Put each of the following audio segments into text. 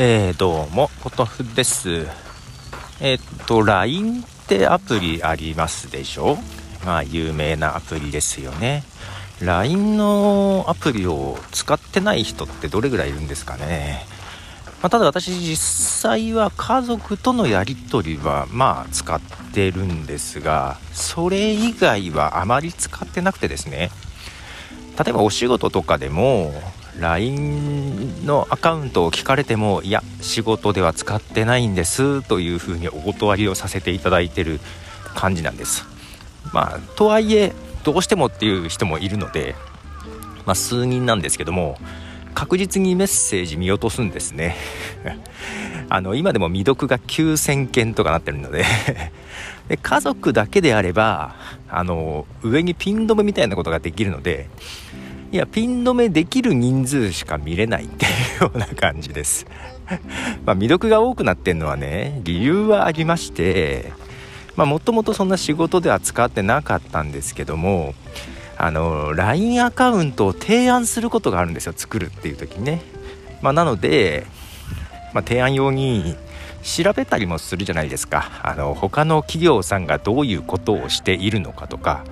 えー、どうも、ポトフです。えー、っと、LINE ってアプリありますでしょ？まあ、有名なアプリですよね。LINE のアプリを使ってない人ってどれぐらいいるんですかね？まあ、ただ私実際は家族とのやり取りはまあ使ってるんですが、それ以外はあまり使ってなくてですね。例えばお仕事とかでも LINE のアカウントを聞かれてもいや仕事では使ってないんですというふうにお断りをさせていただいてる感じなんです。まあとはいえどうしてもっていう人もいるのでまあ、数人なんですけども確実にメッセージ見落とすんですね。あの今でも未読が9000件とかなってるので で家族だけであればあの上にピン止めみたいなことができるのでいやピン止めできる人数しか見れないっていうような感じです。まあ未読が多くなってんのはね理由はありましてまあもともとそんな仕事では使ってなかったんですけどもあの LINE アカウントを提案することがあるんですよ作るっていう時にね。まあなので、まあ、提案用に調べたりもするじゃないですか。あの他の企業さんがどういうことをしているのかとか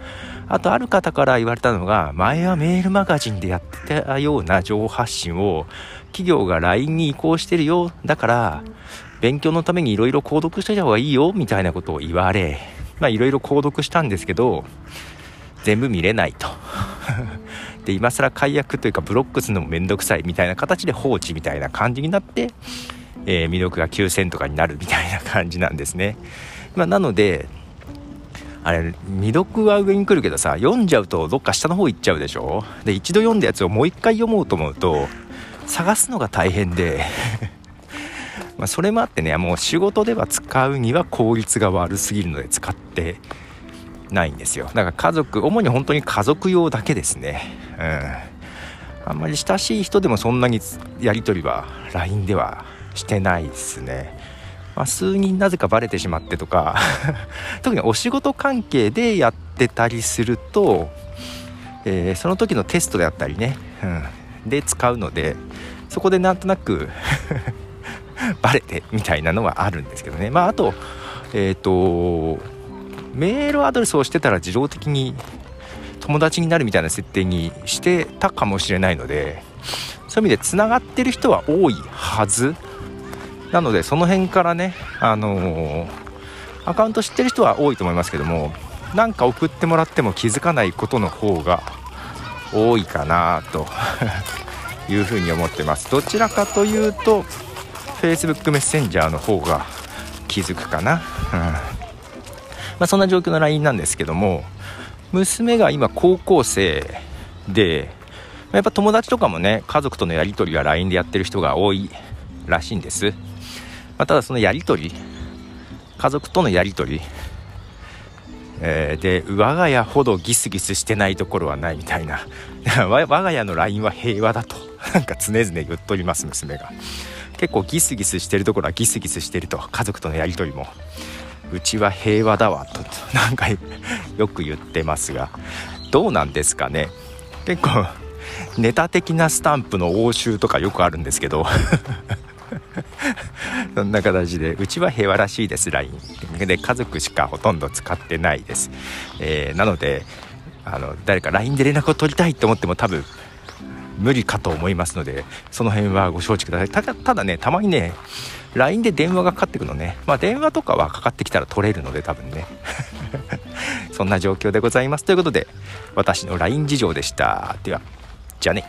あとある方から言われたのが前はメールマガジンでやってたような情報発信を企業が LINE に移行してるよ。だから勉強のためにいろいろ購読しといた方がいいよみたいなことを言われまあいろいろ購読したんですけど全部見れないと。で今更解約というかブロックするのもめんどくさいみたいな形で放置みたいな感じになって、えー、魅力が9000とかになるみたいな感じなんですね、まあ、なのであれ未読は上に来るけどさ読んじゃうとどっか下の方行っちゃうでしょ？で一度読んだやつをもう一回読もうと思うと探すのが大変で。まそれもあってねもう仕事では使うには効率が悪すぎるので使ってないんですよ。だから家族主に本当に家族用だけですね。うん。あんまり親しい人でもそんなにやり取りは LINE ではしてないですね。まあ、数人なぜかバレてしまってとか 特にお仕事関係でやってたりすると、えー、その時のテストであったりね、うん、で使うのでそこでなんとなく バレてみたいなのはあるんですけどね。まああとえっ、ー、とメールアドレスをしてたら自動的に友達になるみたいな設定にしてたかもしれないのでそういう意味でつながってる人は多いはず。なのでその辺からねあのー、アカウント知ってる人は多いと思いますけどもなんか送ってもらっても気づかないことの方が多いかなと いうふうに思ってます。どちらかというと Facebook メッセンジャーの方が気づくかな、うん。まあ、そんな状況の LINE なんですけども娘が今高校生でやっぱ友達とかもね家族とのやり取りは LINE でやってる人が多いらしいんです。まあ、ただそのやり取り家族とのやり取り、えー、で我が家ほどギスギスしてないところはないみたいな 我が家の LINE は平和だと なんか常々言っとります娘が。結構ギスギスしてるところはギスギスしてると家族とのやり取りも。うちは平和だわと なんかよく言ってますが。どうなんですかね。結構ネタ的なスタンプの応酬とかよくあるんですけど。そんな形でうちは平和らしいです。LINE で家族しかほとんど使ってないです、えー、なのであの誰か LINE で連絡を取りたいと思っても多分無理かと思いますのでその辺はご承知ください。ただただねたまにね LINE で電話がかかってくるのね。まあ電話とかはかかってきたら取れるので多分ね。そんな状況でございます。ということで私の LINE 事情でした。ではじゃあね。